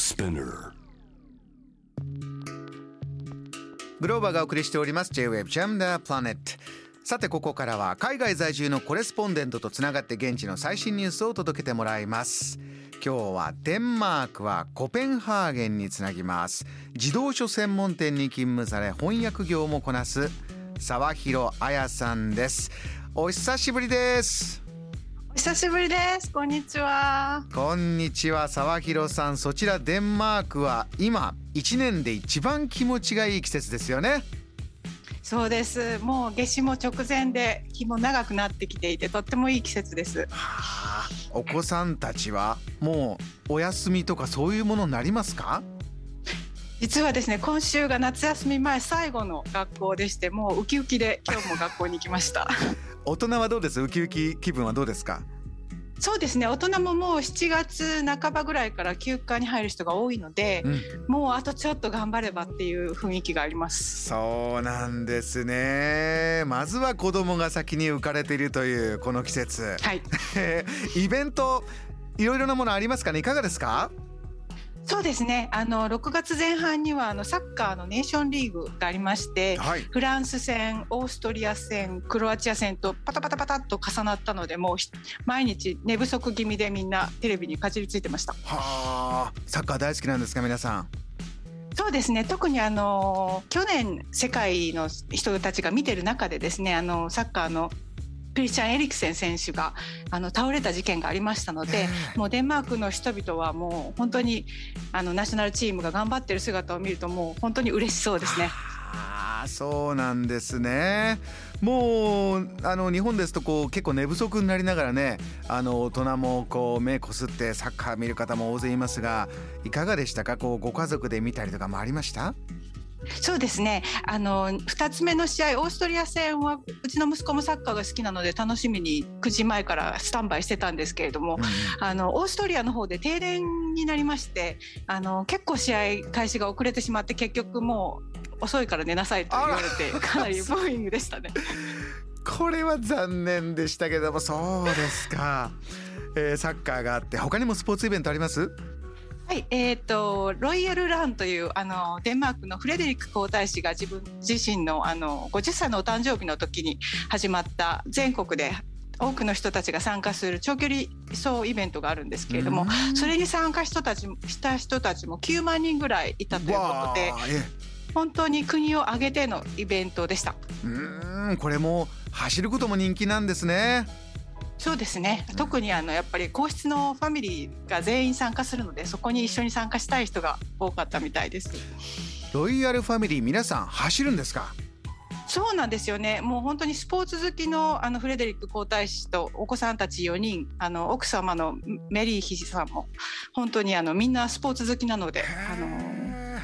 Spinner. グローバーがお送りしております。J-Wave Jam the Planet さてここからは海外在住のコレスポンデントとつながって現地の最新ニュースを届けてもらいます。今日はデンマークはコペンハーゲンにつなぎます。自動書専門店に勤務され翻訳業もこなす沢広彩さんです。お久しぶりです。久しぶりです。こんにちは。こんにちは沢広さんそちらデンマークは今一年で一番気持ちがいい季節ですよねそうです。もう夏至も直前で日も長くなってきていてとってもいい季節です。はあお子さんたちはもうお休みとかそういうものになりますか？実はですね、今週が夏休み前最後の学校でして、もうウキウキで今日も学校に行きました。大人はどうです？ウキウキ気分はどうですか？そうですね。大人ももう7月半ばぐらいから休暇に入る人が多いので、うん。もうあとちょっと頑張ればっていう雰囲気があります。そうなんですね。まずは子供が先に浮かれているというこの季節。はい。イベントいろいろなものありますかね？いかがですか？そうですね。あの6月前半にはあのサッカーのネーションリーグがありまして、はいフランス戦、オーストリア戦、クロアチア戦とパタパタパタっと重なったので、もうひ毎日寝不足気味でみんなテレビにかじりついてました。はあサッカー大好きなんですか皆さん？そうですね。特にあの去年世界の人たちが見てる中でですね、あのサッカーのクリスチャン・エリクセン選手があの倒れた事件がありましたので、ええもうデンマークの人々はもう本当にあのナショナルチームが頑張ってる姿を見るともう本当に嬉しそうですね。ああそうなんですね。もうあの日本ですとこう結構寝不足になりながらねあの大人もこう目こすってサッカー見る方も大勢いますがいかがでしたか？こうご家族で見たりとかもありました？そうですね。あの二つ目の試合オーストリア戦はうちの息子もサッカーが好きなので楽しみに9時前からスタンバイしてたんですけれども、あのオーストリアの方で停電になりまして、あの結構試合開始が遅れてしまって結局もう遅いから寝なさいと言われてかなりブーイングでしたね。これは残念でしたけどもそうですか、えーサッカーがあって他にもスポーツイベントあります？はい、えっ、とロイヤルランというあのデンマークのフレデリック皇太子が自分自身のあの50歳のお誕生日の時に始まった全国で多くの人たちが参加する長距離走イベントがあるんですけれども、それに参加人たちした人たちも9万人ぐらいいたということで本当に国を挙げてのイベントでした。うーんこれも走ることも人気なんですねそうですね特にあのやっぱり皇室のファミリーが全員参加するのでそこに一緒に参加したい人が多かったみたいです。ロイヤルファミリー皆さん走るんですか？そうなんですよね。もう本当にスポーツ好きのあのフレデリック皇太子とお子さんたち4人、あの奥様のメリー妃さんも本当にあのみんなスポーツ好きなので、あの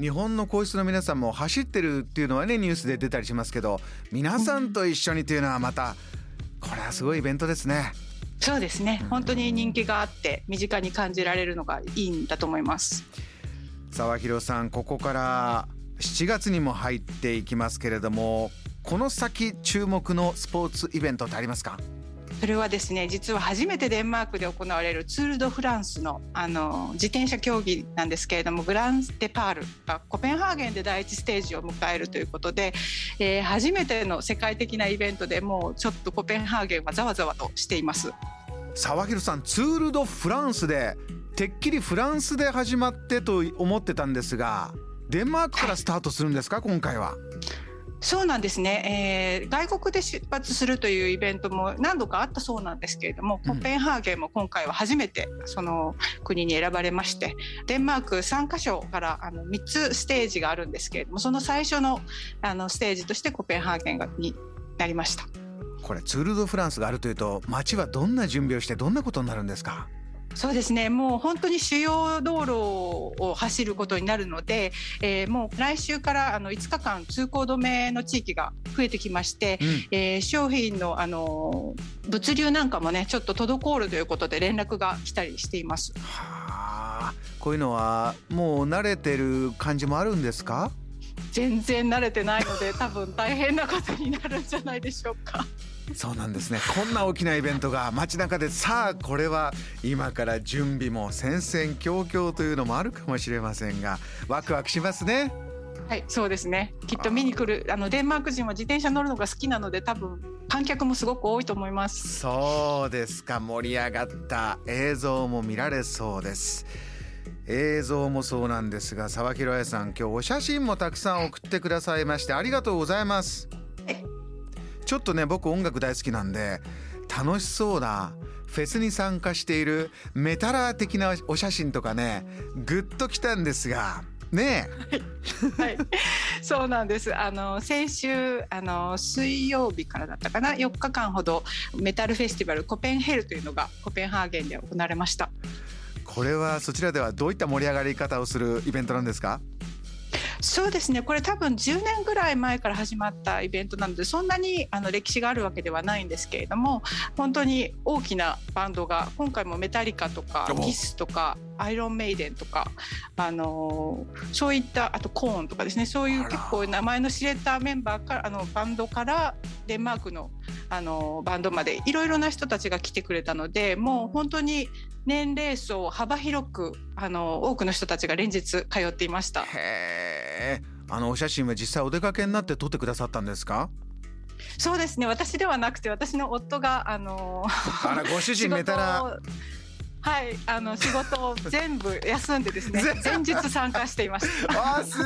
日本の皇室の皆さんも走ってるっていうのはねニュースで出たりしますけど皆さんと一緒にというのはまたこれはすごいイベントですねそうですね。本当に人気があって身近に感じられるのがいいんだと思います。沢広さんここから7月にも入っていきますけれどもこの先注目のスポーツイベントってありますか？それはですね実は初めてデンマークで行われるツール・ド・フランスのあの自転車競技なんですけれどもグラン・デ・パールがコペンハーゲンで第一ステージを迎えるということで、えー初めての世界的なイベントでもうちょっとコペンハーゲンはざわざわとしています。沢広さんツール・ド・フランスでてっきりフランスで始まってと思ってたんですがデンマークからスタートするんですか？今回はそうなんですね、えー外国で出発するというイベントも何度かあったそうなんですけれども、うん。コペンハーゲンも今回は初めてその国に選ばれましてデンマーク3カ所からあの3つステージがあるんですけれどもその最初のあのステージとしてコペンハーゲンがになりました。これツール・ド・フランスがあるというと街はどんな準備をしてどんなことになるんですか？そうですねもう本当に主要道路を走ることになるので、えーもう来週からあの5日間通行止めの地域が増えてきまして、うんえー商品の、あのー物流なんかもねちょっと滞るということで連絡が来たりしています。はあこういうのはもう慣れてる感じもあるんですか？全然慣れてないので多分大変なことになるんじゃないでしょうか。そうなんですね。こんな大きなイベントが街中でさあこれは今から準備も戦々恐々というのもあるかもしれませんがワクワクしますね。はいそうですね。きっと見に来るあのデンマーク人は自転車乗るのが好きなので多分観客もすごく多いと思います。そうですか。盛り上がった。映像も見られそうです。映像もそうなんですが沢広彩さん今日お写真もたくさん送ってくださいましてありがとうございますちょっとね僕音楽大好きなんで楽しそうなフェスに参加しているメタラー的なお写真とかねグッときたんですがね はい、そうなんです。あの先週あの水曜日からだったかな、4日間ほどメタルフェスティバルコペンヘルというのがコペンハーゲンで行われました。これはそちらではどういった盛り上がり方をするイベントなんですか？そうですね。これ多分10年ぐらい前から始まったイベントなのでそんなにあの歴史があるわけではないんですけれども本当に大きなバンドが今回もメタリカとかキスとかアイロンメイデンとかあのそういったあとコーンとかですね。そういう結構名前の知れたメンバーからあのバンドからデンマークのあのバンドまでいろいろな人たちが来てくれたのでもう本当に年齢層幅広くあの多くの人たちが連日通っていました。へあのお写真は実際お出かけになって撮ってくださったんですか？そうですね。私ではなくて私の夫があのあらご主人寝たら。はいあの仕事を全部休んでですね 前日参加していました。あす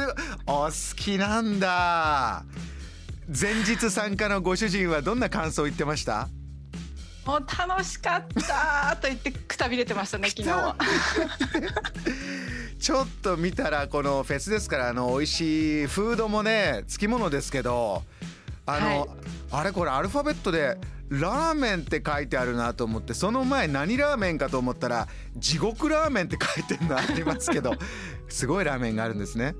お好きなんだ。前日参加のご主人はどんな感想を言ってました？もう楽しかったと言ってびれてましたね 昨日は。ちょっと見たらこのフェスですからあの美味しいフードもねつきものですけどあの、はい、あれこれアルファベットでラーメンって書いてあるなと思ってその前何ラーメンかと思ったら地獄ラーメンって書いてるのありますけど すごいラーメンがあるんですね。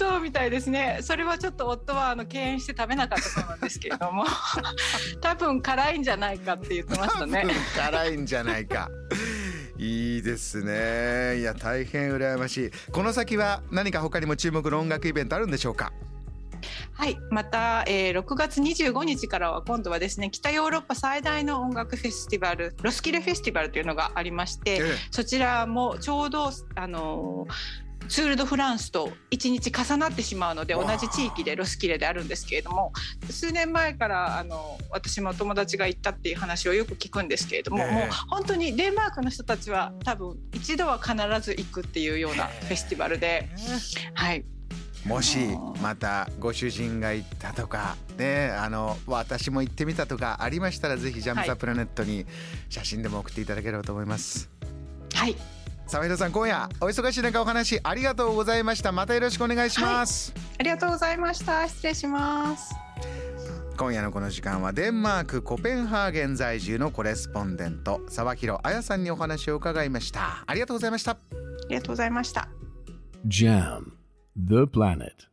そうみたいですね。それはちょっと夫はあの敬遠して食べなかったそうなんですけれども。多分辛いんじゃないかって言ってましたね。辛いんじゃないか。いいですね。いや大変羨ましい。この先は何か他にも注目の音楽イベントあるんでしょうか？はい。また、えー、6月25日からは今度はですね北ヨーロッパ最大の音楽フェスティバルロスキルフェスティバルというのがありまして、ええ、そちらもちょうどあのツール・ド・フランスと1日重なってしまうので同じ地域でロスキレであるんですけれども数年前からあの私も友達が行ったっていう話をよく聞くんですけれども、もう本当にデンマークの人たちは多分一度は必ず行くっていうようなフェスティバルで、はい。もしまたご主人が行ったとかねあの私も行ってみたとかありましたらぜひジャム・ザ・プラネットに写真でも送っていただければと思います。はい沢井さん今夜お忙しい中お話ありがとうございました。またよろしくお願いします、はい、ありがとうございました失礼します。今夜のこの時間はデンマークコペンハーゲン在住のコレスポンデント沢広彩さんにお話を伺いました。ありがとうございました。ありがとうございました。JAM The Planet